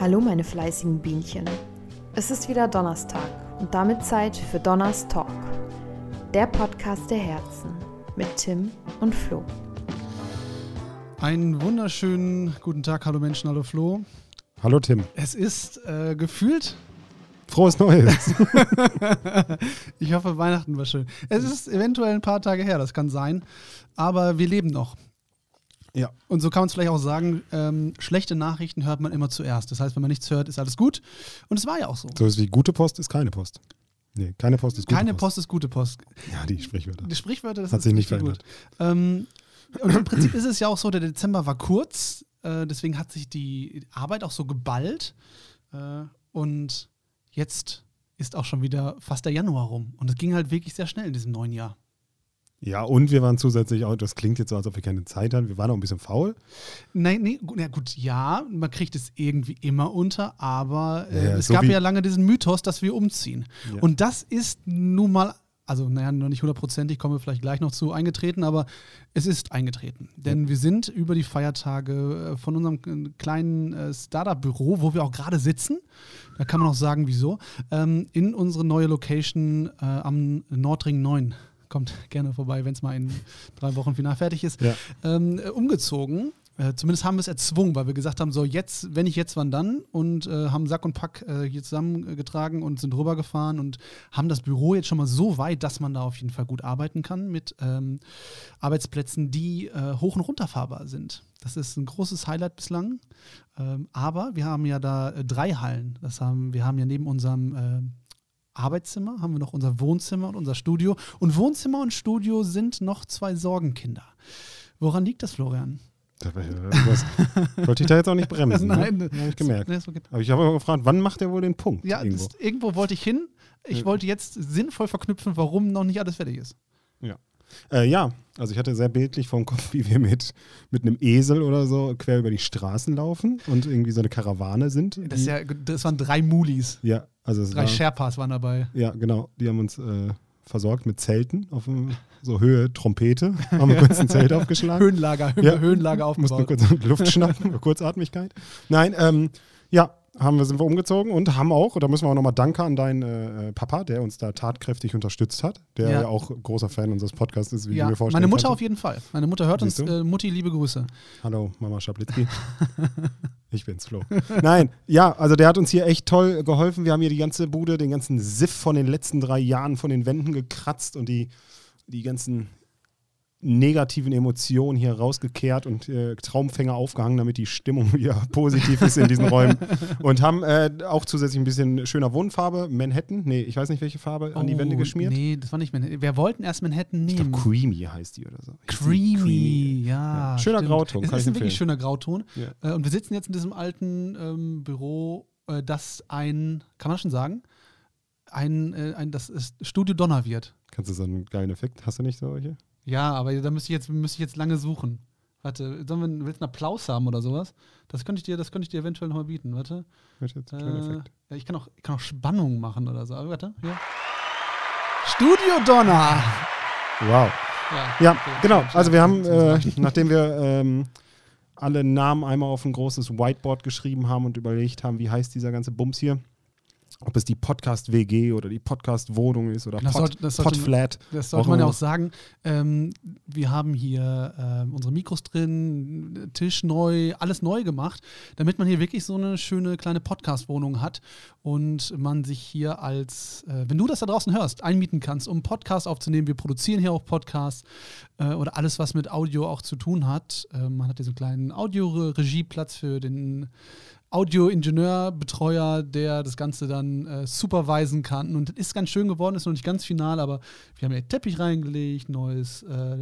Hallo meine fleißigen Bienchen. Es ist wieder Donnerstag und damit Zeit für Donners Talk. Der Podcast der Herzen mit Tim und Flo. Einen wunderschönen guten Tag, hallo Menschen, hallo Flo. Hallo Tim. Es ist äh, gefühlt. Frohes Neues. ich hoffe, Weihnachten war schön. Es ist eventuell ein paar Tage her, das kann sein. Aber wir leben noch. Ja. Und so kann man es vielleicht auch sagen, ähm, schlechte Nachrichten hört man immer zuerst. Das heißt, wenn man nichts hört, ist alles gut. Und es war ja auch so. So ist wie gute Post ist keine Post. Nee, keine Post ist gute Keine Post. Post ist gute Post. Ja, die Sprichwörter. Die Sprichwörter, das Hat sich nicht verändert. Ähm, und im Prinzip ist es ja auch so, der Dezember war kurz, äh, deswegen hat sich die Arbeit auch so geballt. Äh, und jetzt ist auch schon wieder fast der Januar rum. Und es ging halt wirklich sehr schnell in diesem neuen Jahr. Ja, und wir waren zusätzlich auch, das klingt jetzt so, als ob wir keine Zeit hatten, wir waren auch ein bisschen faul. Nein, nee, gut, ja, gut, ja, man kriegt es irgendwie immer unter, aber äh, Ja, es so gab ja lange diesen Mythos, dass wir umziehen. Ja. Und das ist nun mal, also naja, noch nicht hundertprozentig, kommen wir vielleicht gleich noch zu, eingetreten, aber es ist eingetreten. Denn wir sind über die Feiertage äh, von unserem kleinen äh, Startup-Büro, wo wir auch gerade sitzen, da kann man auch sagen, wieso, ähm, in unsere neue Location äh, am Nordring 9. Kommt gerne vorbei, wenn es mal in drei Wochen final fertig ist Ja. ähm, äh, umgezogen. Äh, zumindest haben wir es erzwungen, weil wir gesagt haben, so jetzt, wenn nicht jetzt, wann dann? Und äh, haben Sack und Pack äh, hier zusammengetragen und sind rübergefahren und haben das Büro jetzt schon mal so weit, dass man da auf jeden Fall gut arbeiten kann mit ähm, Arbeitsplätzen, die äh, hoch und runterfahrbar sind. Das ist ein großes Highlight bislang. Ähm, aber wir haben ja da äh, drei Hallen. Das haben, wir haben ja neben unserem Arbeitszimmer, haben wir noch unser Wohnzimmer und unser Studio. Und Wohnzimmer und Studio sind noch zwei Sorgenkinder. Woran liegt das, Florian? Da war ja irgendwas- Wollte ich da jetzt auch nicht bremsen. Nein, ne? Habe ich gemerkt. Aber ich habe aber gefragt, wann macht er wohl den Punkt? Ja, irgendwo? das, irgendwo wollte ich hin. Ich Ja. wollte jetzt sinnvoll verknüpfen, warum noch nicht alles fertig ist. Äh, ja, also ich hatte sehr bildlich vor dem Kopf, wie wir mit, mit einem Esel oder so quer über die Straßen laufen und irgendwie so eine Karawane sind. Das, ja, das waren drei Mulis. ja, also Drei war, Sherpas waren dabei. Ja, genau. Die haben uns äh, versorgt mit Zelten auf so Höhe Trompete. Haben wir kurz ein Zelt aufgeschlagen. Höhenlager, Hö Ja. Höhenlager Mussten aufgebaut. kurz Luft schnappen, Kurzatmigkeit. Nein, ähm, ja, haben wir, sind wir umgezogen und haben auch, da müssen wir auch nochmal Danke an deinen äh, Papa, der uns da tatkräftig unterstützt hat, der Ja. ja, auch großer Fan unseres Podcasts ist, wie Ja, du mir vorstellen meine Mutter auf jeden Fall. Meine Mutter hört uns. Siehst du? Äh, Mutti, liebe Grüße. Hallo, Mama Schablitzki. ich bin's, Flo. Nein, ja, also der hat uns hier echt toll geholfen. Wir haben hier die ganze Bude, den ganzen Siff von den letzten drei Jahren von den Wänden gekratzt und die, die ganzen negativen Emotionen hier rausgekehrt und äh, Traumfänger aufgehangen, damit die Stimmung wieder positiv ist in diesen Räumen. Und haben äh, auch zusätzlich ein bisschen schöner Wohnfarbe, Manhattan, nee, ich weiß nicht welche Farbe, an die Wände Oh, geschmiert. Nee, das war nicht Manhattan. Wir wollten erst Manhattan Ich nehmen. glaube, Creamy heißt die oder so. Creamy, ja. Ja. Schöner stimmt. Grauton, Es ist ich ein wirklich schöner Grauton. Ja. Äh, und wir sitzen jetzt in diesem alten ähm, Büro, äh, das ein, kann man schon sagen? Ein, äh, ein das ist Studio Donner wird. Kannst du so einen geilen Effekt? Hast du nicht solche? Ja, aber da müsste ich jetzt, müsste ich jetzt lange suchen. Warte, sollen wir, willst du einen Applaus haben oder sowas? Das könnte ich dir, das könnte ich dir eventuell nochmal bieten. Warte. Hört jetzt kleinen Äh, Effekt. ja, ich kann auch, ich kann auch Spannung machen oder so. Aber warte, hier. Studio Donner! Wow. Ja, Ja, okay, genau. Also wir haben, äh, nachdem wir ähm, alle Namen einmal auf ein großes Whiteboard geschrieben haben und überlegt haben, wie heißt dieser ganze Bums hier, ob es die Podcast-WG oder die Podcast-Wohnung ist oder Das Pod, sollte- das sollte- Podflat. Das sollte man ja auch sagen. Ähm, wir haben hier ähm, unsere Mikros drin, Tisch neu, alles neu gemacht, damit man hier wirklich so eine schöne kleine Podcast-Wohnung hat und man sich hier als, äh, wenn du das da draußen hörst, einmieten kannst, um einen Podcast aufzunehmen. Wir produzieren hier auch Podcasts äh, oder alles, was mit Audio auch zu tun hat. Äh, man hat hier so einen kleinen Audioregieplatz für den Audioingenieur, Betreuer, der das Ganze dann äh, supervisen kann. Und das ist ganz schön geworden, ist noch nicht ganz final, aber wir haben hier Teppich reingelegt, neues, äh,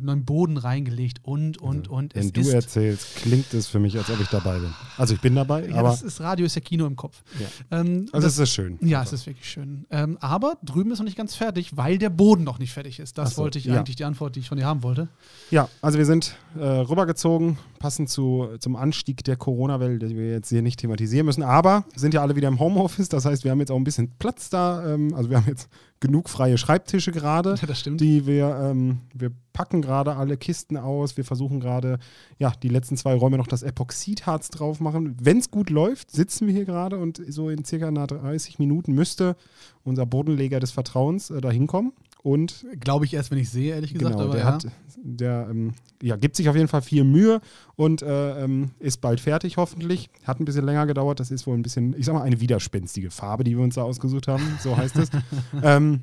neuen Boden reingelegt und, und, und. Wenn du erzählst, klingt es für mich, als ob ich dabei bin. Also ich bin dabei, ja, aber das ist Radio, ist ja Kino im Kopf. Ja. Ähm, also das, es ist schön. ja, es ist wirklich schön. Ähm, aber drüben ist noch nicht ganz fertig, weil der Boden noch nicht fertig ist. Das so, wollte ich ja. eigentlich die Antwort, die ich von dir haben wollte. Ja, also wir sind äh, rübergezogen, passend zu, zum Anstieg der Corona-Welle, die wir jetzt hier nicht thematisieren müssen. Aber sind ja alle wieder im Homeoffice, das heißt, wir haben jetzt auch ein bisschen Platz da. Ähm, also wir haben jetzt genug freie Schreibtische gerade, Ja, das stimmt. die wir, ähm, wir packen gerade alle Kisten aus. Wir versuchen gerade, ja, die letzten zwei Räume noch das Epoxidharz drauf machen. Wenn es gut läuft, sitzen wir hier gerade und so in circa nach 30 Minuten müsste unser Bodenleger des Vertrauens äh, da hinkommen. Und Glaube ich erst, wenn ich sehe, ehrlich gesagt. Genau, der ja. hat, der ähm, ja, gibt sich auf jeden Fall viel Mühe und äh, ähm, ist bald fertig, hoffentlich. Hat ein bisschen länger gedauert. Das ist wohl ein bisschen, ich sag mal, eine widerspenstige Farbe, die wir uns da ausgesucht haben. So heißt es. ähm,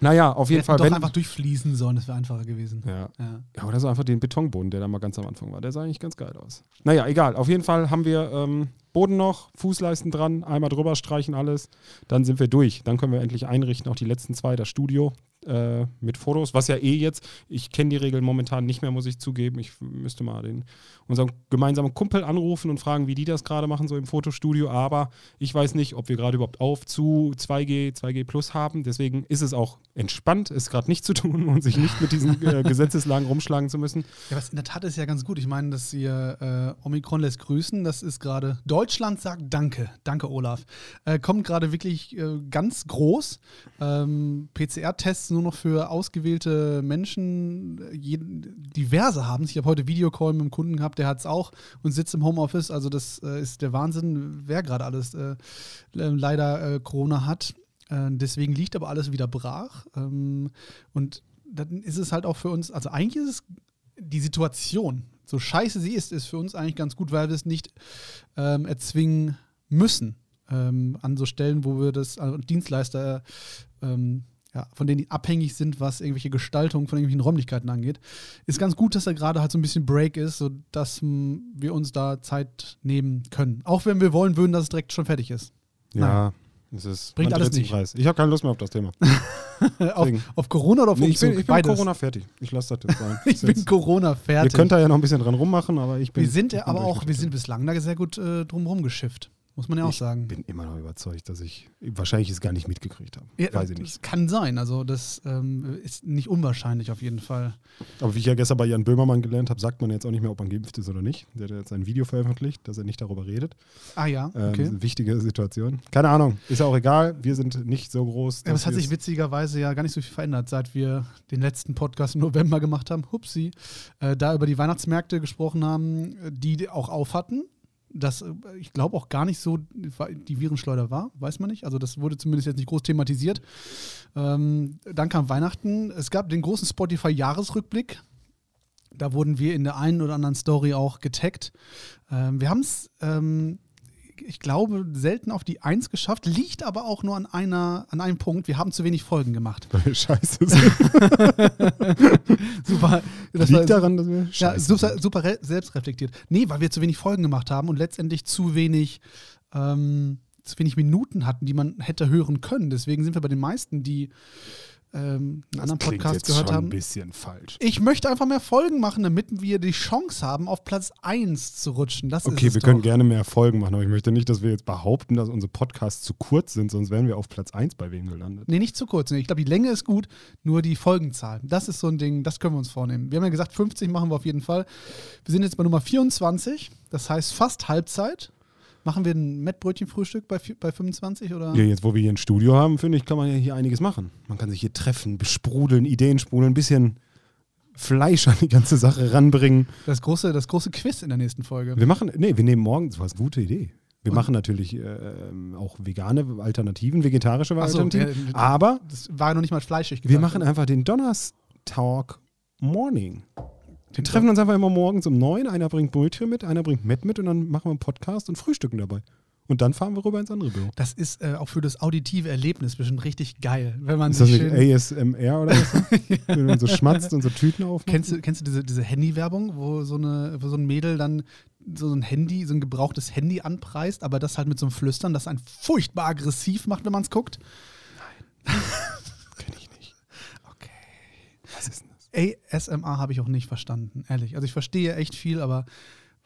naja, auf jeden Fall. doch Wenn, einfach durchfließen sollen, das wäre einfacher gewesen. ja. Ja. ja, oder so einfach den Betonboden, der da mal ganz am Anfang war. Der sah eigentlich ganz geil aus. Naja, egal. Auf jeden Fall haben wir ähm, Boden noch, Fußleisten dran, einmal drüber streichen alles. Dann sind wir durch. Dann können wir endlich einrichten, auch die letzten zwei, das Studio äh, mit Fotos, was ja eh jetzt, ich kenne die Regeln momentan nicht mehr, muss ich zugeben. Ich müsste mal den, unseren gemeinsamen Kumpel anrufen und fragen, wie die das gerade machen, so im Fotostudio. Aber ich weiß nicht, ob wir gerade überhaupt auf zu 2G, 2G Plus haben. Deswegen ist es auch entspannt, es gerade nicht zu tun und sich nicht mit diesen äh, Gesetzeslagen rumschlagen zu müssen. Ja, was in der Tat ist ja ganz gut. Ich meine, dass ihr äh, Omikron lässt grüßen. Das ist gerade. Deutschland sagt Danke. Danke, Olaf. Äh, kommt gerade wirklich äh, ganz groß. Ähm, PCR-Tests nur noch für ausgewählte Menschen, äh, jeden, diverse haben Ich habe heute Videocall mit einem Kunden gehabt, der hat es auch und sitzt im Homeoffice. Also, das äh, ist der Wahnsinn, wer gerade alles äh, leider äh, Corona hat. Deswegen liegt aber alles wieder brach. Ähm, und dann ist es halt auch für uns, also eigentlich ist es die Situation, so scheiße sie ist, ist für uns eigentlich ganz gut, weil wir es nicht ähm, erzwingen müssen. Ähm, an so Stellen, wo wir das, also Dienstleister, ähm, ja, von denen die abhängig sind, was irgendwelche Gestaltung von irgendwelchen Räumlichkeiten angeht, ist ganz gut, dass da gerade halt so ein bisschen Break ist, sodass mh, wir uns da Zeit nehmen können. Auch wenn wir wollen würden, dass es direkt schon fertig ist. Ja, es ist Bringt alles nicht. Preis. Ich habe keine Lust mehr auf das Thema. auf, auf Corona oder auf Nee, ich bin, Umzug? ich bin. Corona fertig. Ich lasse das jetzt sein. Ich bin Corona Ihr fertig. könnt da ja noch ein bisschen dran rummachen, aber ich bin. wir sind bin aber auch, wir sind bislang da sehr gut äh, drumherum geschifft. Muss man ja auch ich sagen. bin immer noch überzeugt, dass ich wahrscheinlich es gar nicht mitgekriegt habe. Ja, Weiß ich das nicht. kann sein. Also, das ähm, ist nicht unwahrscheinlich auf jeden Fall. Aber wie ich ja gestern bei Jan Böhmermann gelernt habe, sagt man jetzt auch nicht mehr, ob man geimpft ist oder nicht. Der hat ja jetzt ein Video veröffentlicht, dass er nicht darüber redet. Ah, ja, Ähm, okay. eine wichtige Situation. Keine Ahnung, ist ja auch egal. Wir sind nicht so groß. Ja, aber es hat sich witzigerweise ja gar nicht so viel verändert, seit wir den letzten Podcast im November gemacht haben. Hupsi. Äh, da über die Weihnachtsmärkte gesprochen haben, die auch auf hatten. Das, äh, ich glaube, auch gar nicht so die Virenschleuder war, weiß man nicht. Also, das wurde zumindest jetzt nicht groß thematisiert. Ähm, dann kam Weihnachten. Es gab den großen Spotify-Jahresrückblick. Da wurden wir in der einen oder anderen Story auch getaggt. Ähm, wir haben es, ähm, ich glaube, selten auf die Eins geschafft, liegt aber auch nur an, einer, an einem Punkt. Wir haben zu wenig Folgen gemacht. Scheiße. Super. Das Liegt war- daran, dass wir ja, super, super re- selbstreflektiert. Nee, weil wir zu wenig Folgen gemacht haben und letztendlich zu wenig, ähm, zu wenig Minuten hatten, die man hätte hören können. Deswegen sind wir bei den meisten, die ähm, einen anderen Klingt Podcast jetzt gehört schon haben. ein bisschen falsch. Ich möchte einfach mehr Folgen machen, damit wir die Chance haben, auf Platz 1 zu rutschen. Das Okay, wir können doch. gerne mehr Folgen machen, aber ich möchte nicht, dass wir jetzt behaupten, dass unsere Podcasts zu kurz sind, sonst wären wir auf Platz 1 bei wem gelandet. Nee, nicht zu kurz. Nee, ich glaube, die Länge ist gut, nur die Folgenzahl. Das ist so ein Ding, das können wir uns vornehmen. Wir haben ja gesagt, 50 machen wir auf jeden Fall. Wir sind jetzt bei Nummer 24, das heißt fast Halbzeit. Machen wir ein Mettbrötchenfrühstück bei, bei 25 oder? Ja, jetzt, wo wir hier ein Studio haben, finde ich, kann man ja hier einiges machen. Man kann sich hier treffen, besprudeln, Ideen sprudeln, ein bisschen Fleisch an die ganze Sache ranbringen. Das große, das große Quiz in der nächsten Folge. Wir machen, nee, wir nehmen morgen, das war eine gute Idee. Wir Und- machen natürlich äh, ähm, auch vegane Alternativen, vegetarische Ach so, Alternativen. ja, aber Das war ja noch nicht mal fleischig wir gesagt. machen einfach den Donnerstalk Morning. Wir treffen uns einfach immer morgens um neun. Einer bringt Brötchen mit, einer bringt Met mit und dann machen wir einen Podcast und frühstücken dabei. Und dann fahren wir rüber ins andere Büro. Das ist äh, auch für das auditive Erlebnis bestimmt richtig geil, wenn man Ist das nicht ASMR oder was? Wenn man so schmatzt und so Tüten aufmacht? Kennst du, kennst du diese, diese Handy-Werbung, wo so, eine, wo so ein Mädel dann so ein Handy, so ein gebrauchtes Handy anpreist, aber das halt mit so einem Flüstern, das einen furchtbar aggressiv macht, wenn man es guckt? Kenn ich nicht. Okay. Was ist denn das? ASMR habe ich auch nicht verstanden, ehrlich. Also ich verstehe echt viel, aber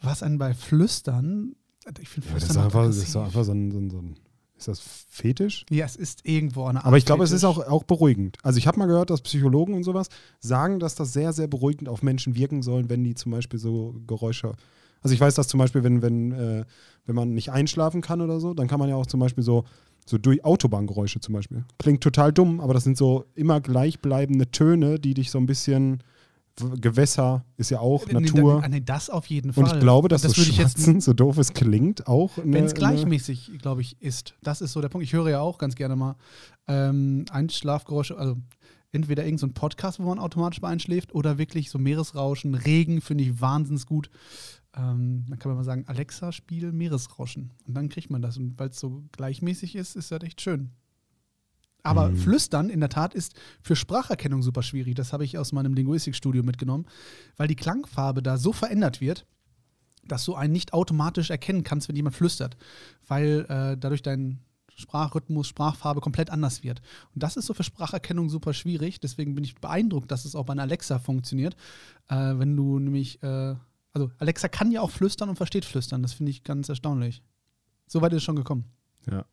was einen bei Flüstern, ich finde Ja, das Flüstern ist einfach, das ist einfach so ein, so ein, so ein Ist das Fetisch? Ja, es ist irgendwo eine Art Aber ich glaube, es ist auch, auch beruhigend. Also ich habe mal gehört, dass Psychologen und sowas sagen, dass das sehr, sehr beruhigend auf Menschen wirken sollen, wenn die zum Beispiel so Geräusche. Also ich weiß, dass zum Beispiel, wenn, wenn, äh, wenn man nicht einschlafen kann oder so, dann kann man ja auch zum Beispiel so, so durch Autobahngeräusche zum Beispiel. Klingt total dumm, aber das sind so immer gleichbleibende Töne, die dich so ein bisschen. Gewässer ist ja auch Nee, nee, Natur. nee, das auf jeden Fall. und ich glaube, dass das jetzt Schmatzen, so doof es klingt, auch. Wenn es gleichmäßig, glaube ich, ist. Das ist so der Punkt. Ich höre ja auch ganz gerne mal ähm, Einschlafgeräusche, also entweder irgendein so ein Podcast, wo man automatisch mal einschläft, oder wirklich so Meeresrauschen, Regen finde ich wahnsinnig gut. Ähm, dann kann man mal sagen, Alexa, spiel Meeresrauschen. Und dann kriegt man das. Und weil es so gleichmäßig ist, ist das echt schön. Aber Mhm. Flüstern in der Tat ist für Spracherkennung super schwierig. Das habe ich aus meinem Linguistikstudium mitgenommen, weil die Klangfarbe da so verändert wird, dass du einen nicht automatisch erkennen kannst, wenn jemand flüstert, weil äh, dadurch dein Sprachrhythmus, Sprachfarbe komplett anders wird. Und das ist so für Spracherkennung super schwierig. Deswegen bin ich beeindruckt, dass es auch bei einer Alexa funktioniert. Äh, wenn du nämlich, äh, also Alexa kann ja auch flüstern und versteht flüstern. Das finde ich ganz erstaunlich. So weit ist es schon gekommen. Ja.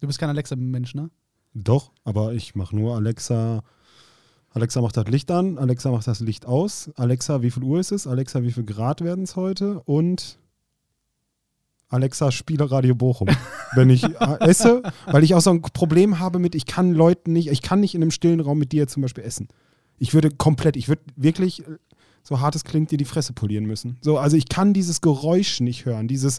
Du bist kein Alexa-Mensch, ne? Doch, aber ich mache nur Alexa. Alexa macht das Licht an, Alexa macht das Licht aus. Alexa, wie viel Uhr ist es? Alexa, wie viel Grad werden es heute? Und Alexa, spiele Radio Bochum. Wenn ich äh, esse, weil ich auch so ein Problem habe mit, ich kann Leuten nicht, ich kann nicht in einem stillen Raum mit dir zum Beispiel essen. Ich würde komplett, ich würde wirklich, so hart es klingt, dir die Fresse polieren müssen. So, also ich kann dieses Geräusch nicht hören, dieses,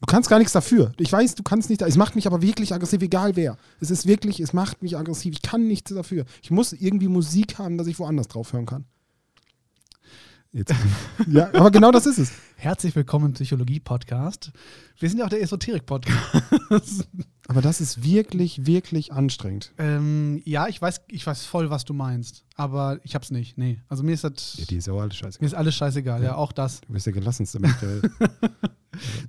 Du kannst gar nichts dafür. Ich weiß, du kannst nicht. Es macht mich aber wirklich aggressiv, egal wer. Es ist wirklich, es macht mich aggressiv. Ich kann nichts dafür. Ich muss irgendwie Musik haben, dass ich woanders drauf hören kann. Jetzt. ja, aber genau das ist es. Herzlich willkommen im Psychologie-Podcast. Wir sind ja auch der Esoterik-Podcast. Aber das ist wirklich, wirklich anstrengend. ähm, ja, ich weiß, ich weiß voll, was du meinst. Aber ich hab's nicht. Nee. Also mir ist das. Ja, die ist ja auch alles scheiße. mir ist alles scheißegal, ja, auch das. Du bist der gelassenste Mensch der Welt.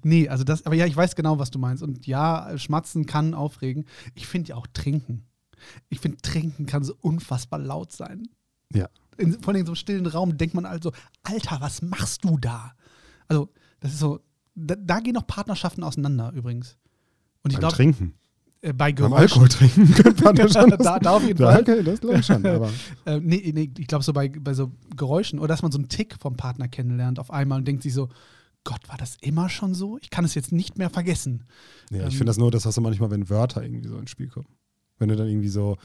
Nee, also das, aber ja, ich weiß genau, was du meinst. Und ja, Schmatzen kann aufregen. Ich finde ja auch Trinken. Ich finde, Trinken kann so unfassbar laut sein. Ja. In, vor allem in so einem stillen Raum denkt man also, Alter, was machst du da? Also, das ist so, da, da gehen auch Partnerschaften auseinander übrigens. Und ich Beim glaube, Trinken. äh, bei Beim Geräuschen. Alkohol trinken könnte man das schon. Da- da auf jeden Fall. Okay, das glaube ich schon. Aber Äh, nee, nee, ich glaube so bei, bei so Geräuschen oder dass man so einen Tick vom Partner kennenlernt auf einmal und denkt sich so, Gott, war das immer schon so? Ich kann es jetzt nicht mehr vergessen. Ja, Ähm, ich finde das nur, das hast du manchmal, wenn Wörter irgendwie so ins Spiel kommen. Wenn du dann irgendwie so,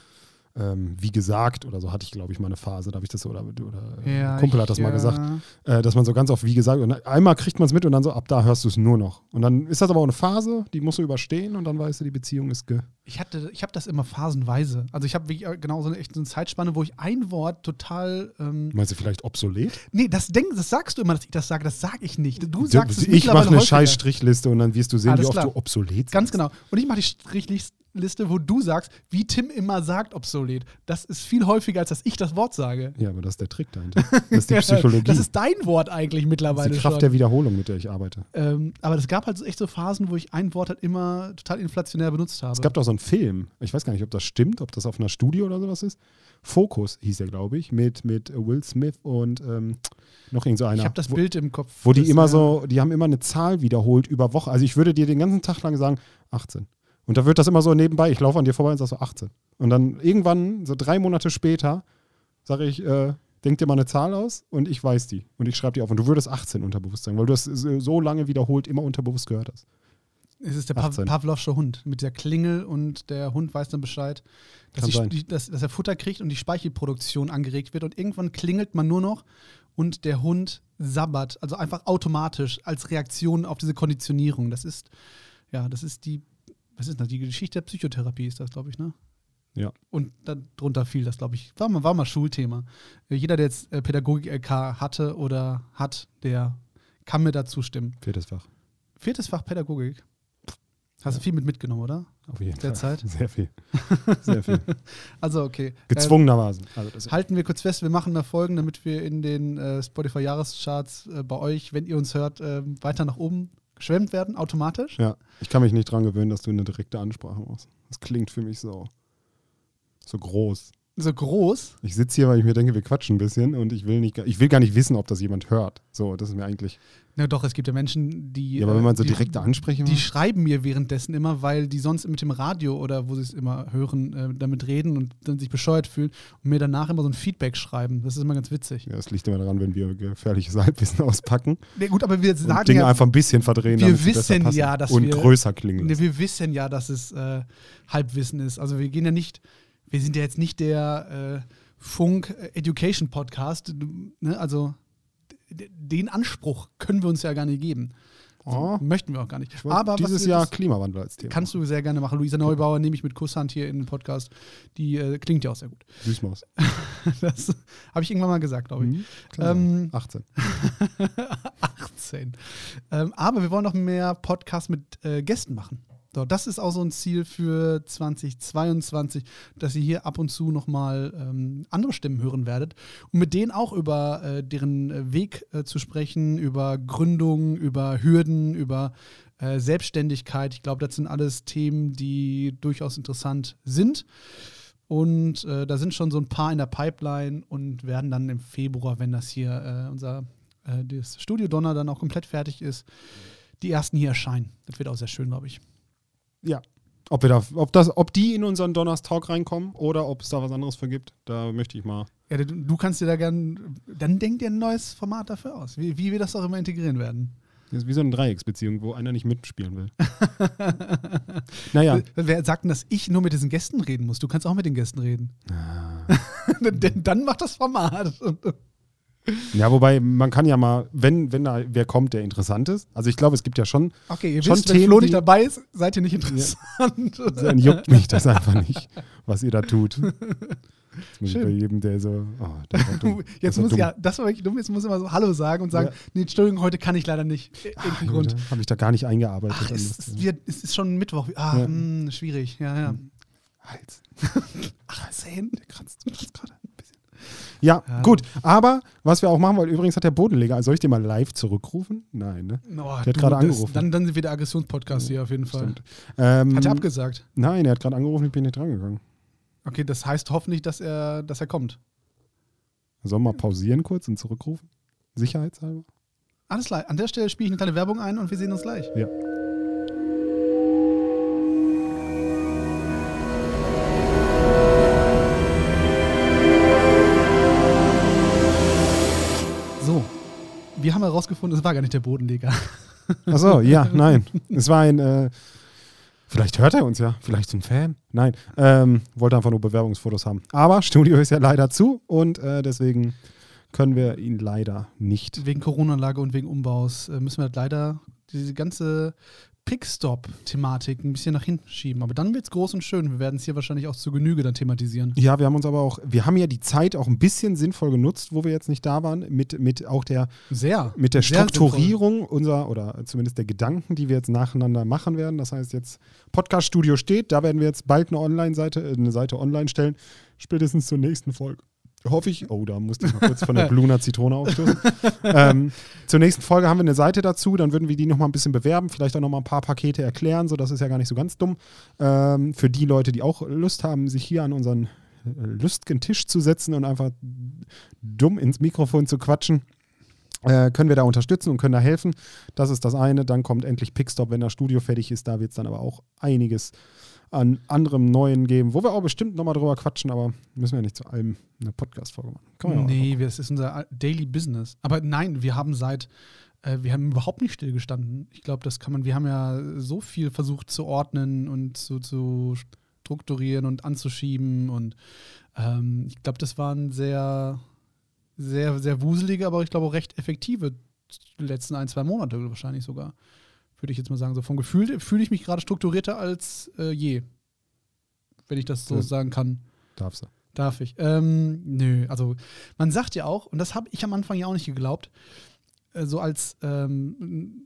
ähm, wie gesagt, oder so hatte ich, glaube ich, mal eine Phase, da habe ich das so, oder, oder äh, ein Kumpel hat das mal ja. gesagt, äh, dass man so ganz oft wie gesagt, und einmal kriegt man es mit und dann so, ab da hörst du es nur noch. Und dann ist das aber auch eine Phase, die musst du überstehen und dann weißt du, die Beziehung ist ge. Ich hatte, ich habe das immer phasenweise. Also ich habe wirklich genau so eine, echt so eine Zeitspanne, wo ich ein Wort total. Ähm, Meinst du vielleicht obsolet? nee, das, denk, das sagst du immer, dass ich das sage. Das sage ich nicht. Du sagst es ich mache eine häufiger. scheiß Strichliste und dann wirst du sehen, Alles wie oft klar. du obsolet Ganz genau. Und ich mache die Strichliste, wo du sagst, wie Tim immer sagt, obsolet. Das ist viel häufiger, als dass ich das Wort sage. Ja, aber das ist der Trick dahinter. Das ist die Psychologie. Das ist dein Wort eigentlich Das mittlerweile ist die Kraft schon. der Wiederholung, mit der ich arbeite. ähm, aber es gab halt so echt so Phasen, wo ich ein Wort halt immer total inflationär benutzt habe. Es gab doch so einen Film, ich weiß gar nicht, ob das stimmt, ob das auf einer Studie oder sowas ist. Focus hieß er, glaube ich, mit, mit Will Smith und ähm, noch irgend so einer. ich habe das wo, Bild im Kopf. wo die das, immer so, die haben immer eine Zahl wiederholt über Woche. Also ich würde dir den ganzen Tag lang sagen, 18. Und da wird das immer so nebenbei, ich laufe an dir vorbei und sag so 18. Und dann irgendwann, so drei Monate später, sage ich, äh, denk dir mal eine Zahl aus und ich weiß die. Und ich schreibe die auf. Und du würdest 18 unterbewusst sagen, weil du das so lange wiederholt immer unterbewusst gehört hast. Es ist der Pav 18. Pavlovsche Hund mit der Klingel und der Hund weiß dann Bescheid, dass, die, dass, dass er Futter kriegt und die Speichelproduktion angeregt wird und irgendwann klingelt man nur noch und der Hund sabbert, also einfach automatisch als Reaktion auf diese Konditionierung. Das ist, ja, das ist die, was ist das, die Geschichte der Psychotherapie ist das, glaube ich, ne? Ja. Und darunter fiel das, glaube ich, war mal, war mal Schulthema. Äh, Jeder, der jetzt äh, Pädagogik-LK hatte oder hat, der kann mir dazu stimmen. Viertes Fach. Viertes Fach Pädagogik. Hast du viel mit mitgenommen, oder? Auf jeden Der Fall. Zeit? Sehr viel. Sehr viel. Also, okay. Gezwungenermaßen. Also Ähm, halten wir kurz fest, wir machen da Folgen, damit wir in den äh, Spotify-Jahrescharts äh, bei euch, wenn ihr uns hört, äh, weiter nach oben geschwemmt werden, automatisch. ja, ich kann mich nicht dran gewöhnen, dass du eine direkte Ansprache machst. Das klingt für mich so, so groß. So groß? Ich sitze hier, weil ich mir denke, wir quatschen ein bisschen und ich will, nicht, ich will gar nicht wissen, ob das jemand hört. So, das ist mir eigentlich. Na doch, es gibt ja Menschen, die. Ja, aber wenn man so die, direkte Ansprechen Die schreiben mir währenddessen immer, weil die sonst mit dem Radio oder wo sie es immer hören, äh, damit reden und dann sich bescheuert fühlen und mir danach immer so ein Feedback schreiben. Das ist immer ganz witzig. Ja, das liegt immer daran, wenn wir gefährliches Halbwissen auspacken Nee, gut, aber wir und sagen Dinge ja, einfach ein bisschen verdrehen, wir wissen ja, dass und wir- größer klingen. nee, wir wissen ja, dass es äh, Halbwissen ist. Also wir gehen ja nicht, wir sind ja jetzt nicht der äh, Funk-Education-Podcast. Ne? Also den Anspruch können wir uns ja gar nicht geben. So, Oh. Möchten wir auch gar nicht. Ich wollte Aber dieses Jahr Klimawandel als Thema. kannst du sehr gerne machen. Luisa Neubauer nehme ich mit Kusshand hier in den Podcast. Die äh, klingt ja auch sehr gut. Süßmaus. Das habe ich irgendwann mal gesagt, glaube ich. Mhm, Ähm, sein. 18. 18. Ähm, aber wir wollen noch mehr Podcasts mit äh, Gästen machen. So, das ist auch so ein Ziel für 2022, dass ihr hier ab und zu nochmal ähm, andere Stimmen hören werdet und mit denen auch über äh, deren äh, Weg äh, zu sprechen, über Gründung, über Hürden, über äh, Selbstständigkeit. Ich glaube, das sind alles Themen, die durchaus interessant sind. Und äh, da sind schon so ein paar in der Pipeline und werden dann im Februar, wenn das hier äh, unser äh, das Studio Donner dann auch komplett fertig ist, die ersten hier erscheinen. Das wird auch sehr schön, glaube ich. Ja. Ob, wir da, ob, das, ob die in unseren Donnerstalk reinkommen oder ob es da was anderes für gibt, da möchte ich mal. Ja, du, du kannst dir da gern, dann denk dir ein neues Format dafür aus, wie, wie wir das auch immer integrieren werden. Das ist wie so eine Dreiecksbeziehung, wo einer nicht mitspielen will. naja. Wer- sagt denn, dass ich nur mit diesen Gästen reden muss? Du kannst auch mit den Gästen reden. Denn dann macht das Format. Ja, wobei man kann ja mal, wenn, wenn da wer kommt, der interessant ist. Also ich glaube, es gibt ja schon, Okay, ihr Schon wisst, wenn Themen, Flo die- nicht dabei ist, seid ihr nicht interessant. dann juckt mich das einfach nicht, was ihr da tut. Jetzt muss ich Schön. bei jedem, der so, oh, der war dumm. Jetzt Das war muss dumm. ja, das war wirklich dumm, jetzt muss immer so Hallo sagen und sagen, Ja. nee, Entschuldigung, heute kann ich leider nicht. Ach, Irgendein Grund. Habe ich da gar nicht eingearbeitet. Ach, es, das- es, wird, es ist schon Mittwoch. Ah, Ja. mh, schwierig. Ja, ja. Hals. 18. Der kratzt gerade. Ja, Ja. gut. Aber was wir auch machen wollen, übrigens hat der Bodenleger, soll ich den mal live zurückrufen? Nein, ne? Oh, Der hat gerade angerufen. Dann, dann sind wir der Aggressionspodcast hier auf jeden Fall. Ähm, Hat er abgesagt? Nein, er hat gerade angerufen, ich bin nicht drangegangen. Okay, das heißt hoffentlich, dass er, dass er kommt. Sollen wir mal pausieren kurz und zurückrufen? Sicherheitshalber? Alles klar. An der Stelle spiele ich eine kleine Werbung ein und wir sehen uns gleich. Ja. Wir haben herausgefunden, es war gar nicht der Bodenleger. Achso, ja, nein. Es war ein, äh, vielleicht hört er uns ja, vielleicht ein Fan. Nein, ähm, wollte einfach nur Bewerbungsfotos haben. Aber Studio ist ja leider zu und äh, deswegen können wir ihn leider nicht. Wegen Corona-Lage und wegen Umbaus äh, müssen wir halt leider diese ganze Pickstop-Thematik ein bisschen nach hinten schieben. Aber dann wird es groß und schön. Wir werden es hier wahrscheinlich auch zu Genüge dann thematisieren. Ja, wir haben uns aber auch, wir haben ja die Zeit auch ein bisschen sinnvoll genutzt, wo wir jetzt nicht da waren, mit, mit auch der, Sehr. mit der Strukturierung unserer oder zumindest der Gedanken, die wir jetzt nacheinander machen werden. Das heißt, jetzt Podcast Studio steht, da werden wir jetzt bald eine Online-Seite, äh, eine Seite online stellen, spätestens zur nächsten Folge. Hoffe ich. Oh, da musste ich mal kurz von der Bluna Zitrone aufstoßen. ähm, zur nächsten Folge haben wir eine Seite dazu, dann würden wir die nochmal ein bisschen bewerben, vielleicht auch nochmal ein paar Pakete erklären, so das ist ja gar nicht so ganz dumm. Ähm, für die Leute, die auch Lust haben, sich hier an unseren äh, lustigen Tisch zu setzen und einfach dumm ins Mikrofon zu quatschen äh, können wir da unterstützen und können da helfen. Das ist das eine. Dann kommt endlich Pickstop, wenn das Studio fertig ist. Da wird es dann aber auch einiges an anderem Neuen geben, wo wir auch bestimmt nochmal drüber quatschen, aber müssen wir nicht zu allem eine Podcast-Folge machen. Kann man ja Nee, wir- das ist unser Daily Business. Aber nein, wir haben seit, äh, wir haben überhaupt nicht stillgestanden. Ich glaube, das kann man, wir haben ja so viel versucht zu ordnen und so zu strukturieren und anzuschieben und ähm, ich glaube, das waren sehr, sehr, sehr wuselige, aber ich glaube auch recht effektive letzten ein, zwei Monate wahrscheinlich sogar. Würde ich jetzt mal sagen. So vom Gefühl fühle ich mich gerade strukturierter als äh, je. Wenn ich das so Ja. sagen kann. Darfst du. Darf ich? Ähm, nö, also man sagt ja auch, und das habe ich am Anfang ja auch nicht geglaubt, äh, so als ähm,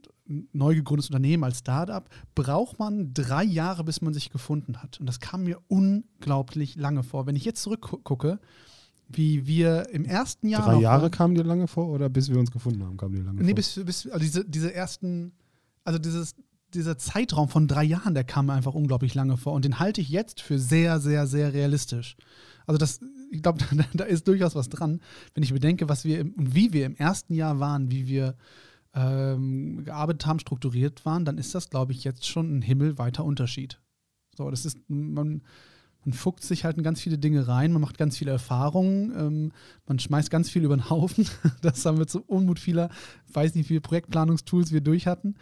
neu gegründetes Unternehmen, als Startup, braucht man drei Jahre, bis man sich gefunden hat. Und das kam mir unglaublich lange vor. Wenn ich jetzt zurückgucke, wie wir im ersten Jahr. Drei Jahre kamen dir lange vor oder bis wir uns gefunden haben, kamen dir lange Nee, vor? bis, bis also diese, diese ersten, also dieses, dieser Zeitraum von drei Jahren, der kam mir einfach unglaublich lange vor. Und den halte ich jetzt für sehr, sehr, sehr realistisch. Also das ich glaube, da, da, ist durchaus was dran, wenn ich bedenke, was wir und wie wir im ersten Jahr waren, wie wir ähm, gearbeitet haben, strukturiert waren, dann ist das, glaube ich, jetzt schon ein himmelweiter Unterschied. So, das ist, man, man fuckt sich halt in ganz viele Dinge rein, man macht ganz viele Erfahrungen, ähm, man schmeißt ganz viel über den Haufen. Das haben wir zu Unmut vieler, weiß nicht, wie viele Projektplanungstools wir durch hatten.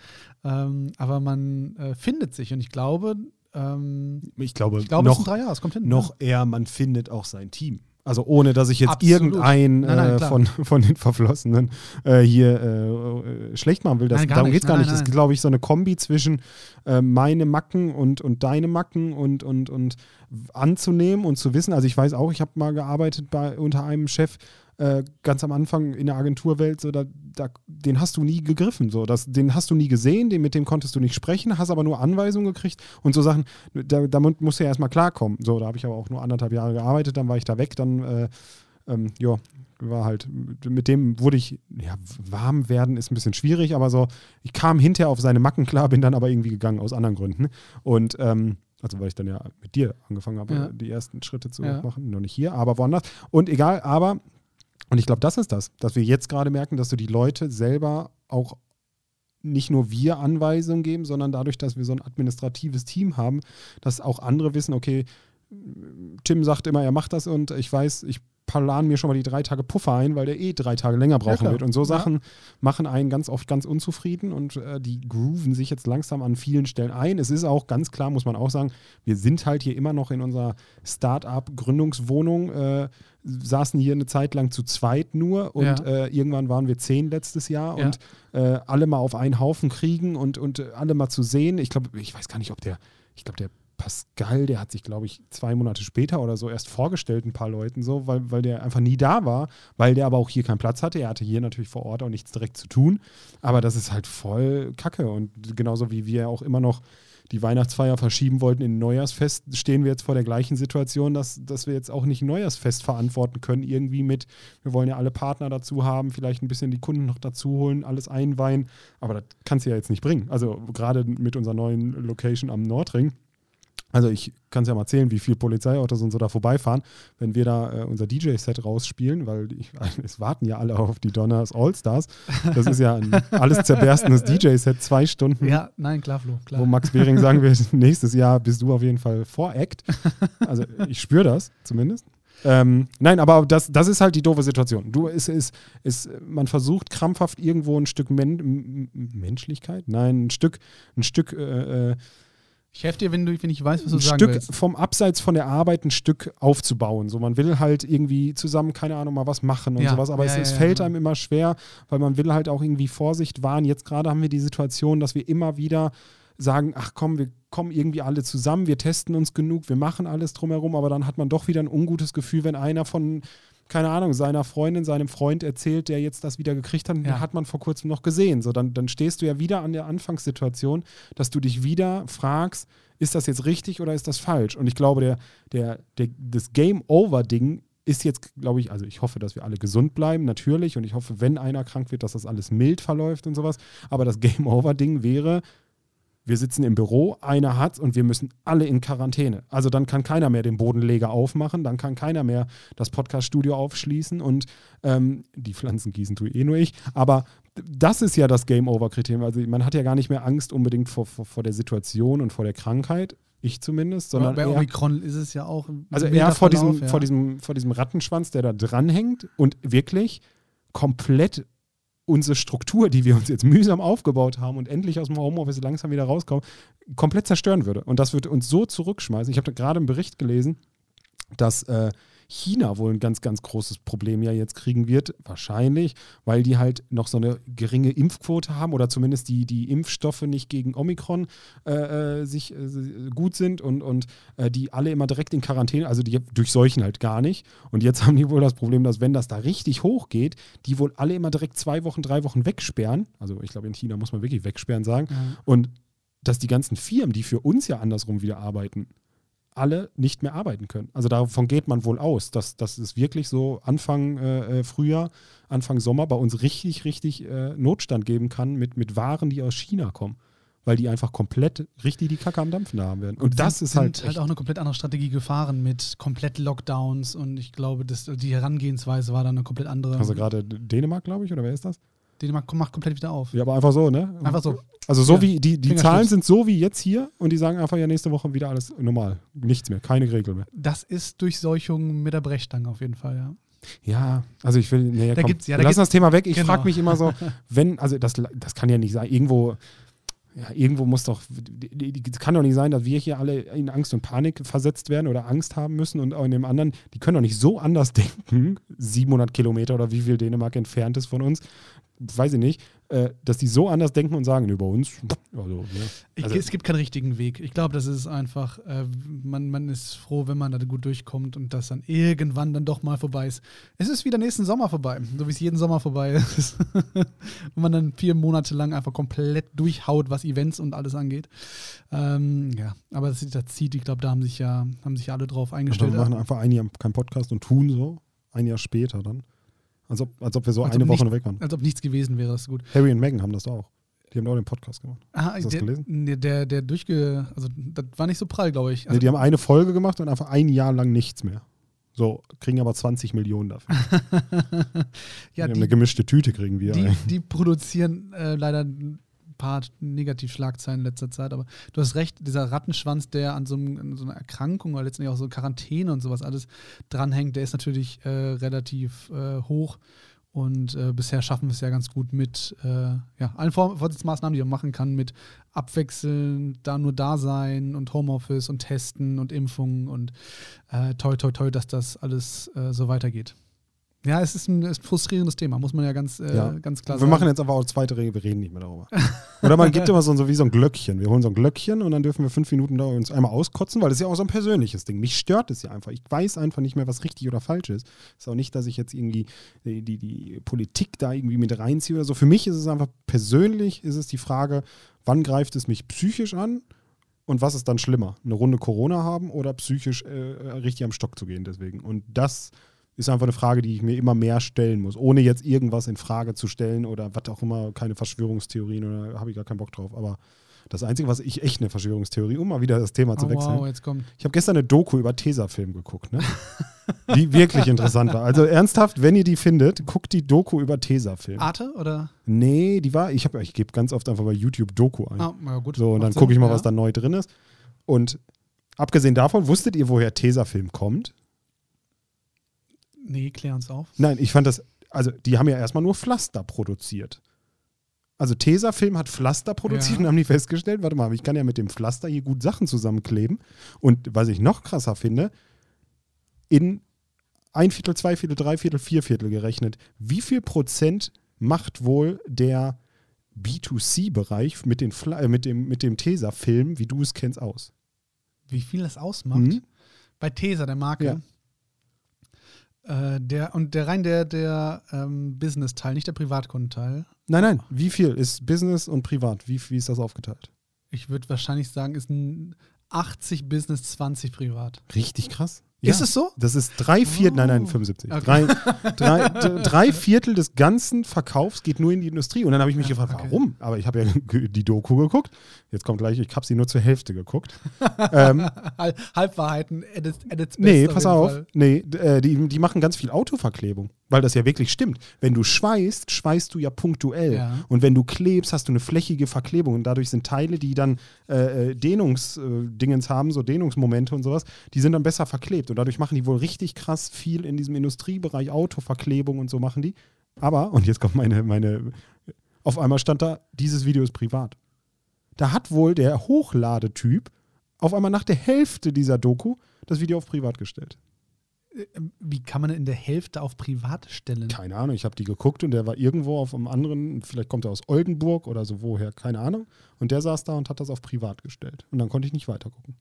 Ähm, aber man äh, findet sich und ich glaube, ähm, ich glaube, ich glaube noch, es sind drei Jahre, es kommt hin. noch ja. eher, man findet auch sein Team. Also ohne, dass ich jetzt Absolut. irgendein Nein, nein, äh, von, von den Verflossenen äh, hier äh, äh, schlecht machen will. Das, Nein, darum geht es gar nicht. Das ist, glaube ich, so eine Kombi zwischen äh, meine Macken und, und deine Macken und, und, und anzunehmen und zu wissen. Also ich weiß auch, ich habe mal gearbeitet bei unter einem Chef, äh, ganz am Anfang in der Agenturwelt, so da, da, den hast du nie gegriffen. So. Das, den hast du nie gesehen, den, mit dem konntest du nicht sprechen, hast aber nur Anweisungen gekriegt und so Sachen, da, damit musst du ja erstmal klarkommen. So, da habe ich aber auch nur anderthalb Jahre gearbeitet, dann war ich da weg, dann äh, ähm, ja, war halt, mit dem wurde ich, ja, warm werden ist ein bisschen schwierig, aber so, ich kam hinterher auf seine Macken klar, bin dann aber irgendwie gegangen aus anderen Gründen. Und ähm, also weil ich dann ja mit dir angefangen habe, Ja. die ersten Schritte zu Ja. machen, noch nicht hier, aber woanders. Und egal, aber, und ich glaube, das ist das, dass wir jetzt gerade merken, dass du die Leute selber auch nicht nur wir Anweisungen geben, sondern dadurch, dass wir so ein administratives Team haben, dass auch andere wissen, okay, Tim sagt immer, er macht das und ich weiß, ich plan mir schon mal die drei Tage Puffer ein, weil der eh drei Tage länger brauchen klar. wird. Und so Ja. Sachen machen einen ganz oft ganz unzufrieden und äh, die grooven sich jetzt langsam an vielen Stellen ein. Es ist auch ganz klar, muss man auch sagen, wir sind halt hier immer noch in unserer Start-up-Gründungswohnung, äh, saßen hier eine Zeit lang zu zweit nur und Ja. äh, irgendwann waren wir zehn letztes Jahr Ja. und äh, alle mal auf einen Haufen kriegen und, und alle mal zu sehen. Ich glaube, ich weiß gar nicht, ob der, ich glaube, der Pascal, der hat sich, glaube ich, zwei Monate später oder so erst vorgestellt, ein paar Leuten so, weil, weil der einfach nie da war, weil der aber auch hier keinen Platz hatte. Er hatte hier natürlich vor Ort auch nichts direkt zu tun. Aber das ist halt voll Kacke. Und genauso wie wir auch immer noch die Weihnachtsfeier verschieben wollten in Neujahrsfest, stehen wir jetzt vor der gleichen Situation, dass, dass wir jetzt auch nicht Neujahrsfest verantworten können. Irgendwie mit, wir wollen ja alle Partner dazu haben, vielleicht ein bisschen die Kunden noch dazu holen, alles einweihen. Aber das kannst du ja jetzt nicht bringen. Also gerade mit unserer neuen Location am Nordring. Also ich kann es ja mal erzählen, wie viel Polizeiautos und so da vorbeifahren, wenn wir da äh, unser DJ-Set rausspielen, weil ich, es warten ja alle auf die Donners All-Stars. Das ist ja ein alles zerberstenes DJ-Set, zwei Stunden, Ja, nein, klar, Flo, klar. wo Max Behring sagen wird, nächstes Jahr bist du auf jeden Fall Voract. Also ich spüre das zumindest. Ähm, nein, aber das, das ist halt die doofe Situation. Du, es, es, es, man versucht krampfhaft irgendwo ein Stück Men Menschlichkeit, nein, ein Stück, ein Stück äh, äh, ich helfe dir, wenn, du, wenn ich weiß, was du ein sagen Stück willst. vom Abseits von der Arbeit ein Stück aufzubauen. So, man will halt irgendwie zusammen, keine Ahnung, mal was machen und Ja, sowas, aber ja, es, es fällt ja. einem immer schwer, weil man will halt auch irgendwie Vorsicht wahren. Jetzt gerade haben wir die Situation, dass wir immer wieder sagen, ach komm, wir kommen irgendwie alle zusammen, wir testen uns genug, wir machen alles drumherum, aber dann hat man doch wieder ein ungutes Gefühl, wenn einer von keine Ahnung, seiner Freundin, seinem Freund erzählt, der jetzt das wieder gekriegt hat, Ja. den hat man vor kurzem noch gesehen. So, dann, dann stehst du ja wieder an der Anfangssituation, dass du dich wieder fragst, ist das jetzt richtig oder ist das falsch? Und ich glaube, der, der, der, das Game-Over-Ding ist jetzt, glaube ich, also ich hoffe, dass wir alle gesund bleiben, natürlich. Und ich hoffe, wenn einer krank wird, dass das alles mild verläuft und sowas. Aber das Game-Over-Ding wäre, wir sitzen im Büro, einer hat's und wir müssen alle in Quarantäne. Also dann kann keiner mehr den Bodenleger aufmachen, dann kann keiner mehr das Podcast-Studio aufschließen und ähm, die Pflanzen gießen tue eh nur ich. Aber das ist ja das Game-Over-Kriterium. Also man hat ja gar nicht mehr Angst unbedingt vor, vor, vor der Situation und vor der Krankheit, ich zumindest, sondern bei eher, Omikron ist es ja auch. also eher vor diesem, ja. vor, diesem, vor diesem Rattenschwanz, der da dranhängt und wirklich komplett unsere Struktur, die wir uns jetzt mühsam aufgebaut haben und endlich aus dem Homeoffice langsam wieder rauskommen, komplett zerstören würde. Und das würde uns so zurückschmeißen. Ich habe da gerade einen Bericht gelesen, dass äh, China wohl ein ganz, ganz großes Problem ja jetzt kriegen wird, wahrscheinlich, weil die halt noch so eine geringe Impfquote haben oder zumindest die, die Impfstoffe nicht gegen Omikron äh, äh, sich äh, gut sind und, und äh, die alle immer direkt in Quarantäne, also die durchseuchen halt gar nicht. Und jetzt haben die wohl das Problem, dass wenn das da richtig hoch geht, die wohl alle immer direkt zwei Wochen, drei Wochen wegsperren. Also ich glaube, in China muss man wirklich wegsperren sagen. Ja. Und dass die ganzen Firmen, die für uns ja andersrum wieder arbeiten, alle nicht mehr arbeiten können. Also davon geht man wohl aus, dass, dass es wirklich so Anfang äh, äh, Frühjahr, Anfang Sommer bei uns richtig, richtig äh, Notstand geben kann mit, mit Waren, die aus China kommen. weil die einfach komplett richtig die Kacke am Dampfen da haben werden. Und das sind, ist halt. Sind halt auch eine komplett andere Strategie gefahren mit komplett Lockdowns und ich glaube, dass die Herangehensweise war dann eine komplett andere. Also gerade Dänemark, glaube ich, oder wer ist das? Dänemark macht komplett wieder auf. Ja, aber einfach so, ne? Einfach so. Also so Ja. wie die, die Zahlen sind so wie jetzt hier und die sagen einfach ja nächste Woche wieder alles normal. Nichts mehr, keine Regel mehr. Das ist Durchseuchung mit der Brechstange auf jeden Fall, ja. Ja, also ich will, nee, Da komm, gibt's- ja, da gibt's- das Thema weg. Ich genau. frage mich immer so, wenn, also das, das kann ja nicht sein, irgendwo, ja, irgendwo muss doch, die- die- es kann doch nicht sein, dass wir hier alle in Angst und Panik versetzt werden oder Angst haben müssen und auch in dem anderen, die können doch nicht so anders denken, 700 Kilometer oder wie viel Dänemark entfernt ist von uns, weiß ich nicht, äh, dass die so anders denken und sagen, über uns, also, ne? Ich, Also- es gibt keinen richtigen Weg. Ich glaube, das ist einfach, äh, man, man ist froh, wenn man da gut durchkommt und das dann irgendwann dann doch mal vorbei ist. Es ist wieder nächsten Sommer vorbei, so wie es jeden Sommer vorbei ist. und man dann vier Monate lang einfach komplett durchhaut, was Events und alles angeht. Ähm, ja, aber das, das zieht, ich glaube, da haben sich ja, haben sich ja alle drauf Aber eingestellt. wir machen einfach ein Jahr keinen Podcast und tun so, ein Jahr später dann. Als ob, als ob wir so Als eine Woche nicht- weg waren. Als ob nichts gewesen wäre, das ist gut. Harry und Meghan haben das auch. Die haben auch den Podcast gemacht. Ah, Hast du das der, gelesen? nee, der, der durchge. Also, das war nicht so prall, glaube ich. nee, Also, die haben eine Folge gemacht und einfach ein Jahr lang nichts mehr. So, kriegen aber 20 Millionen dafür. ja, die haben eine gemischte Tüte kriegen wir. die, die produzieren äh, leider paar Negativschlagzeilen in letzter Zeit, aber du hast recht, dieser Rattenschwanz, der an so, einem, so einer Erkrankung oder letztendlich auch so Quarantäne und sowas alles dranhängt, der ist natürlich äh, relativ äh, hoch. Und äh, bisher schaffen wir es ja ganz gut mit äh, ja, allen Vor- Vorsichtsmaßnahmen, die man machen kann, mit Abwechseln, da nur da sein und Homeoffice und Testen und Impfungen und äh, toi, toi, toi, dass das alles äh, so weitergeht. Ja, es ist ein, ist ein frustrierendes Thema, muss man ja ganz, äh, Ja. ganz klar wir sagen. machen jetzt aber auch zweite Regel, wir reden nicht mehr darüber. Oder man gibt immer so, so wie so ein Glöckchen. Wir holen so ein Glöckchen und dann dürfen wir fünf Minuten da uns einmal auskotzen, weil das ist ja auch so ein persönliches Ding. Mich stört es ja einfach. Ich weiß einfach nicht mehr, was richtig oder falsch ist. Ist auch nicht, dass ich jetzt irgendwie die, die, die Politik da irgendwie mit reinziehe oder so. Für mich ist es einfach persönlich, ist es die Frage, wann greift es mich psychisch an und was ist dann schlimmer? Eine Runde Corona haben oder psychisch äh, richtig am Stock zu gehen deswegen? Und das ist einfach eine Frage, die ich mir immer mehr stellen muss, ohne jetzt irgendwas in Frage zu stellen oder was auch immer, keine Verschwörungstheorien oder habe ich gar keinen Bock drauf. Aber das Einzige, was ich echt eine Verschwörungstheorie, um mal wieder das Thema zu oh, wechseln. wow, jetzt kommt. Ich habe gestern eine Doku über Tesafilm geguckt, ne? die wirklich interessant war. Also ernsthaft, wenn ihr die findet, guckt die Doku über Tesafilm. Arte oder? Nee, die war, ich, hab- ich gebe ganz oft einfach bei YouTube Doku ein. Ah, na gut. So, und dann gucke ich mal, ja. was da neu drin ist. Und abgesehen davon, wusstet ihr, woher Tesafilm kommt? Nee, klär uns auf. Nein, ich fand das, also die haben ja erstmal nur Pflaster produziert. Also Tesafilm hat Pflaster produziert Ja. und haben die festgestellt, warte mal, ich kann ja mit dem Pflaster hier gut Sachen zusammenkleben. Und was ich noch krasser finde, in ein Viertel, zwei Viertel, drei Viertel, vier Viertel gerechnet, wie viel Prozent macht wohl der B2C-Bereich mit, den äh, mit dem, mit dem Tesafilm, wie du es kennst, aus? Wie viel das ausmacht? Mhm. Bei Tesa, der Marke. Äh, der, und der rein der, der ähm, Business-Teil, nicht der Privatkundenteil. Nein, nein, wie viel ist Business und Privat? Wie, wie ist das aufgeteilt? Ich würde wahrscheinlich sagen, ist ein 80 Business, 20 Privat. Richtig krass. Ist es so? Das ist drei Viertel, nein, nein, Oh. 75. Okay. Drei, drei, drei Viertel des ganzen Verkaufs geht nur in die Industrie. Und dann habe ich mich Ja, gefragt, okay. warum? Aber ich habe ja die Doku geguckt. Jetzt kommt gleich, ich habe sie nur zur Hälfte geguckt. ähm, Hal- Halbwahrheiten its best nee, pass auf. Fall. Nee, äh, die, die machen ganz viel Autoverklebung, weil das ja wirklich stimmt. Wenn du schweißt, schweißt du ja punktuell. Ja. Und wenn du klebst, hast du eine flächige Verklebung. Und dadurch sind Teile, die dann äh, äh, Dehnungsdingens haben, so Dehnungsmomente und sowas, die sind dann besser verklebt. Und dadurch machen die wohl richtig krass viel in diesem Industriebereich, Autoverklebung und so machen die. Aber, und jetzt kommt meine, meine, auf einmal stand da, dieses Video ist privat. Da hat wohl der Hochladetyp auf einmal nach der Hälfte dieser Doku das Video auf privat gestellt. Äh, Wie kann man in der Hälfte auf Privat stellen? Keine Ahnung, ich habe die geguckt und der war irgendwo auf einem anderen, vielleicht kommt er aus Oldenburg oder so woher, keine Ahnung. Und der saß da und hat das auf privat gestellt. Und dann konnte ich nicht weiter gucken.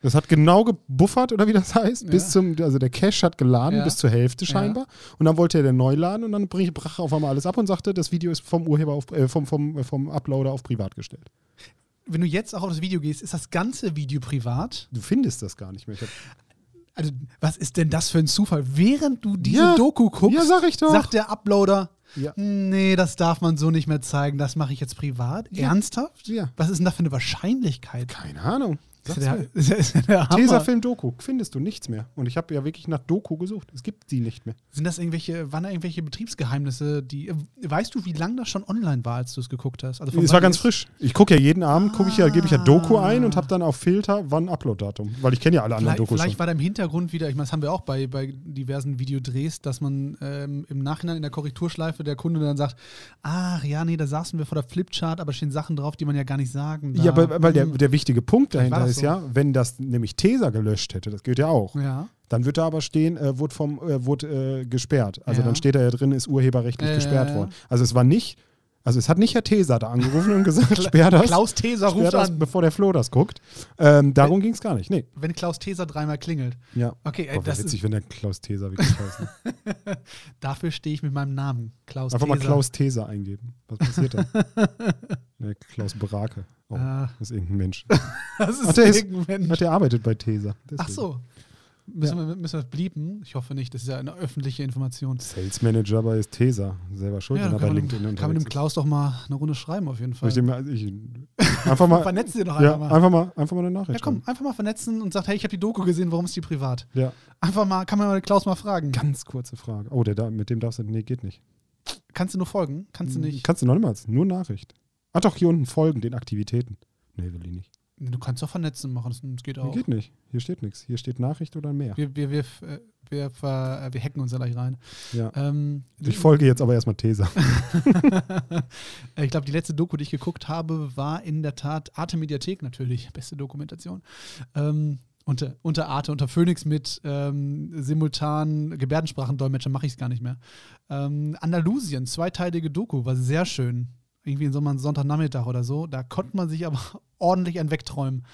Das hat genau gebuffert, oder wie das heißt, Ja. bis zum, also der Cache hat geladen Ja. bis zur Hälfte Ja. scheinbar. Und dann wollte er den neu laden und dann brach auf einmal alles ab und sagte, das Video ist vom Urheber auf, äh, vom, vom, vom Uploader auf privat gestellt. Wenn du jetzt auch auf das Video gehst, ist das ganze Video privat? Du findest das gar nicht mehr. Also, was ist denn das für ein Zufall? Während du diese Ja. Doku guckst, ja, sag sagt der Uploader, Ja. Nee, das darf man so nicht mehr zeigen. Das mache ich jetzt privat. Ernsthaft? Ja. Was ist denn da für eine Wahrscheinlichkeit? Keine Ahnung. Sag's ist mir. ist. Tesafilm-Doku, findest du nichts mehr. Und ich habe ja wirklich nach Doku gesucht. Es gibt sie nicht mehr. Sind das irgendwelche, waren da irgendwelche Betriebsgeheimnisse, die. äh, Weißt du, wie lange das schon online war, als du es geguckt hast? Also Es war ganz ist- frisch. Ich gucke ja jeden Abend, gucke ich ja, gebe ich ja Doku ein und Ah. habe dann auf Filter, wann Upload-Datum. Weil ich kenne ja alle anderen Vielleicht, Dokus vielleicht schon. war da im Hintergrund wieder, ich meine, das haben wir auch bei, bei diversen Videodrehs, dass man ähm, im Nachhinein in der Korrekturschleife der Kunde dann sagt, ach ja, nee, da saßen wir vor der Flipchart, aber stehen Sachen drauf, die man ja gar nicht sagen darf. Ja, weil, weil der, Hm. der wichtige Punkt dahinter das ist so. ja, wenn das nämlich Tesa gelöscht hätte, das gilt ja auch, Ja. dann wird da aber stehen, äh, wurde, vom, äh, wurde äh, gesperrt. Also Ja. dann steht da ja drin, ist urheberrechtlich Äh, gesperrt worden. Also es war nicht, also es hat nicht Herr Tesa da angerufen und gesagt, sperr das, Klaus Teser ruft das an, bevor der Flo das guckt. Ähm, darum ging es gar nicht. Nee. wenn Klaus Teser dreimal klingelt. Ja. Okay, ey, Boah, das witzig, ist, wenn der Klaus Tesa wirklich heißt. Ne? dafür stehe ich mit meinem Namen. Klaus Einfach mal Teser. Klaus Tesa eingeben. Was passiert da? ne, Klaus Brake. Oh, Ah. das ist irgendein Mensch. Das ist Ach, der ist- irgendein Mensch. Ach, der arbeitet bei. Ach Deswegen. so. Müssen, wir, müssen wir das blieben? Ich hoffe nicht, das ist ja eine öffentliche Information. Sales Manager bei Tesa. Selber schuld, Ja, wenn dann er bei kann, LinkedIn man, kann man dem. Klaus doch mal eine Runde schreiben, auf jeden Fall. ich dem, ich, einfach mal, Vernetzen Sie doch ja, einfach mal. einfach mal, einfach mal eine Nachricht Ja, komm, einfach mal vernetzen und sagt, hey, ich habe die Doku gesehen, warum ist die privat? Ja. Einfach mal, kann man mal Klaus mal fragen. Ganz kurze Frage. Oh, der da, mit dem darfst du, nee, geht nicht. Kannst du nur folgen? Kannst du nicht? Kannst du noch niemals, nur Nachricht. Ach doch, hier unten folgen, den Aktivitäten. Nee, will ich nicht. Du kannst doch vernetzen machen, das, geht auch. geht nicht. Hier steht nichts. Hier steht Nachricht oder mehr. Wir, wir, wir, äh, wir, äh, wir hacken uns da gleich rein. Ja. Ähm, Ich folge jetzt aber erstmal Tesa. ich glaube, die letzte Doku, die ich geguckt habe, war in der Tat Arte Mediathek natürlich. Beste Dokumentation. Ähm, unter, unter Arte, unter Phoenix mit ähm, simultan Gebärdensprachendolmetscher mache ich es gar nicht mehr. Ähm, Andalusien, zweiteilige Doku, war sehr schön. Irgendwie in so einem Sonntagnachmittag oder so. Da konnte man sich aber ordentlich ein wegträumen.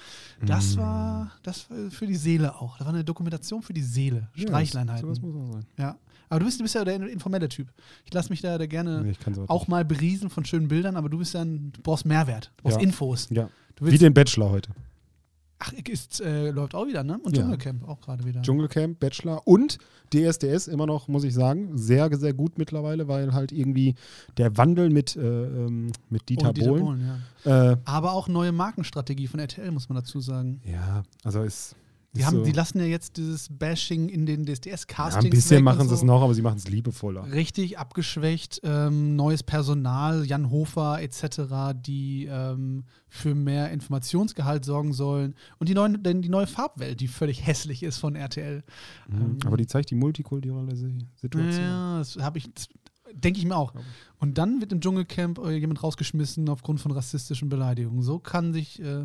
Das Mm. war das war für die Seele auch. Das war eine Dokumentation für die Seele. Streichleinheiten. Ja, sowas muss auch sein. Ja. Aber du bist, du bist ja der informelle Typ. Ich lasse mich da, da gerne Nee, auch mal beriesen von schönen Bildern, aber du bist ja ein, du brauchst Mehrwert, du brauchst Ja. Infos. nicht. Ja. Wie den Bachelor heute. Ach, ist, äh, läuft auch wieder, ne? Und Ja. Dschungelcamp auch gerade wieder. Dschungelcamp, Bachelor und DSDS immer noch, muss ich sagen, sehr, sehr gut mittlerweile, weil halt irgendwie der Wandel mit, äh, ähm, mit Dieter, Dieter Bohlen. Bohlen, ja. Äh, Aber auch neue Markenstrategie von RTL, muss man dazu sagen. ja, also ist. Die, haben, so, die lassen ja jetzt dieses Bashing in den ja, DSDS-Castings. ein bisschen machen sie es so. noch, aber sie machen es liebevoller. Richtig abgeschwächt, ähm, neues Personal, Jan Hofer etc., die ähm, für mehr Informationsgehalt sorgen sollen. Und die, neuen, denn die neue Farbwelt, die völlig hässlich ist von RTL. Mhm. Ähm, Aber die zeigt die multikulturelle Si- Situation. Ja, das habe ich, denke ich mir auch. Und dann wird im Dschungelcamp äh, jemand rausgeschmissen aufgrund von rassistischen Beleidigungen. So kann sich, äh,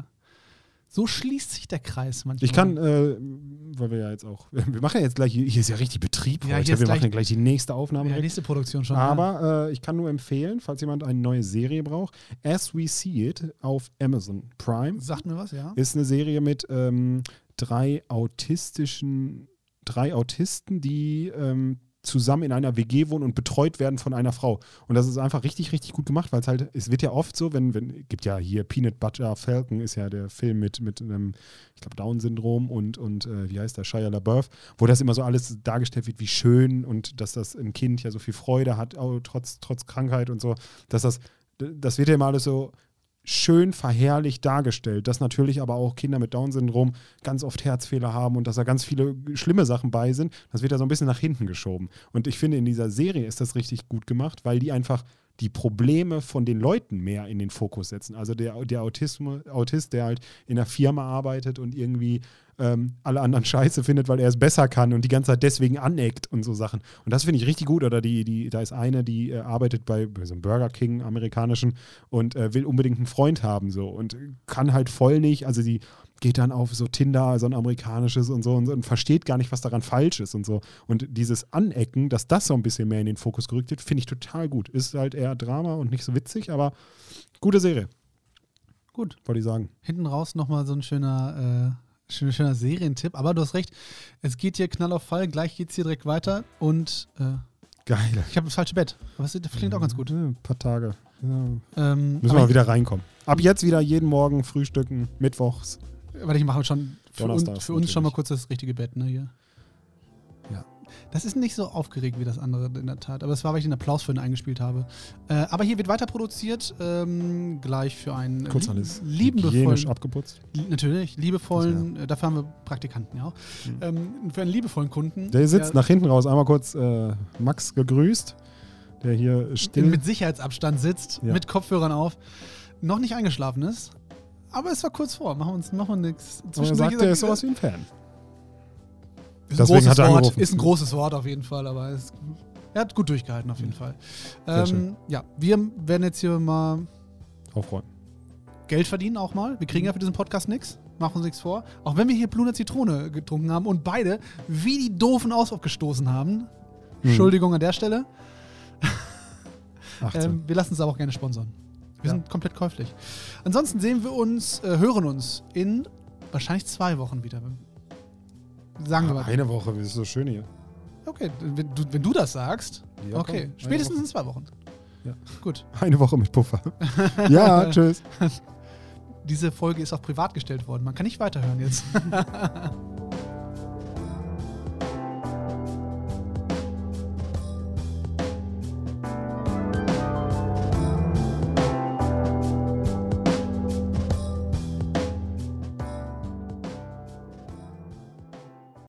so schließt sich der Kreis manchmal. Ich kann, äh, weil wir ja jetzt auch, wir machen ja jetzt gleich, hier ist ja richtig Betrieb Ja, heute, wir gleich- machen ja gleich die nächste Aufnahme. ja, direkt. nächste Produktion schon. ja. Aber äh, ich kann nur empfehlen, falls jemand eine neue Serie braucht, As We See It auf Amazon Prime. Sagt mir was, ja? Ist eine Serie mit ähm, drei autistischen, drei Autisten, die ähm, zusammen in einer WG wohnen und betreut werden von einer Frau. Und das ist einfach richtig, richtig gut gemacht, weil es halt, es wird ja oft so, wenn, wenn, gibt ja hier Peanut Butter Falcon, ist ja der Film mit, mit einem, ich glaube, Down-Syndrom und, und äh, wie heißt der, Shia LaBeouf, wo das immer so alles dargestellt wird, wie schön und dass das ein Kind ja so viel Freude hat, auch trotz, trotz Krankheit und so, dass das, das wird ja immer alles so schön verherrlicht dargestellt, dass natürlich aber auch Kinder mit Down-Syndrom ganz oft Herzfehler haben und dass da ganz viele schlimme Sachen bei sind. Das wird ja so ein bisschen nach hinten geschoben. Und ich finde, in dieser Serie ist das richtig gut gemacht, weil die einfach die Probleme von den Leuten mehr in den Fokus setzen. Also der, der Autismus, Autist, der halt in einer Firma arbeitet und irgendwie ähm, alle anderen scheiße findet, weil er es besser kann und die ganze Zeit deswegen aneckt und so Sachen. Und das finde ich richtig gut. Oder die, die, da ist eine, die äh, arbeitet bei, bei so einem Burger King amerikanischen und äh, will unbedingt einen Freund haben so und kann halt voll nicht, also die geht dann auf so Tinder, so ein amerikanisches und so und, so und versteht gar nicht, was daran falsch ist und so. Und dieses Anecken, dass das so ein bisschen mehr in den Fokus gerückt wird, finde ich total gut. Ist halt eher Drama und nicht so witzig, aber gute Serie, Gut. wollte ich sagen. Hinten raus nochmal so ein schöner, äh, schöner, schöner Serientipp. Aber du hast recht, es geht hier Knall auf Fall, gleich geht es hier direkt weiter. Und äh, Geil. ich habe das falsche Bett. Aber das klingt auch ganz gut. Ja, ein paar Tage. Ja. Ähm, Müssen wir mal wieder reinkommen. Ab jetzt wieder jeden Morgen frühstücken, mittwochs. Weil ich mache schon für, uns, Donnerstags für uns schon mal kurz das richtige Bett, ne? Hier. Das ist nicht so aufgeregt wie das andere in der Tat. Aber es war, weil ich den Applaus für ihn eingespielt habe. Äh, aber hier wird weiter produziert, ähm, gleich für einen Kurz alles hygienisch liebevollen, abgeputzt. li- natürlich, liebevollen, äh, dafür haben wir Praktikanten, ja. auch. Mhm. Ähm, für einen liebevollen Kunden. Der sitzt der nach hinten raus. Einmal kurz äh, Max gegrüßt, der hier still. mit Sicherheitsabstand sitzt, Ja. mit Kopfhörern auf, noch nicht eingeschlafen ist. Aber es war kurz vor, machen wir uns machen nichts. er sagt, er ist sowas wie ein Fan. Ist ein Deswegen großes hat er Wort, angerufen. ist ein großes Wort auf jeden Fall, aber es, er hat gut durchgehalten auf jeden Fall. Sehr Ähm, ja, wir werden jetzt hier mal Aufräumen. Geld verdienen auch mal. Wir kriegen ja für diesen Podcast nichts. Machen uns nichts vor. Auch wenn wir hier Blune Zitrone getrunken haben und beide wie die doofen ausgestoßen haben. Mhm. Entschuldigung an der Stelle. 18. Ähm, wir lassen es aber auch gerne sponsern. Wir Ja. sind komplett käuflich. Ansonsten sehen wir uns, äh, hören uns in wahrscheinlich zwei Wochen wieder. Sagen wir mal. Eine Woche, das ist so schön hier. Okay, wenn du, wenn du das sagst. Ja, okay, komm, spätestens Woche. in zwei Wochen. Ja. Gut. Eine Woche mit Puffer. ja, tschüss. Diese Folge ist auch privat gestellt worden. Man kann nicht weiterhören jetzt.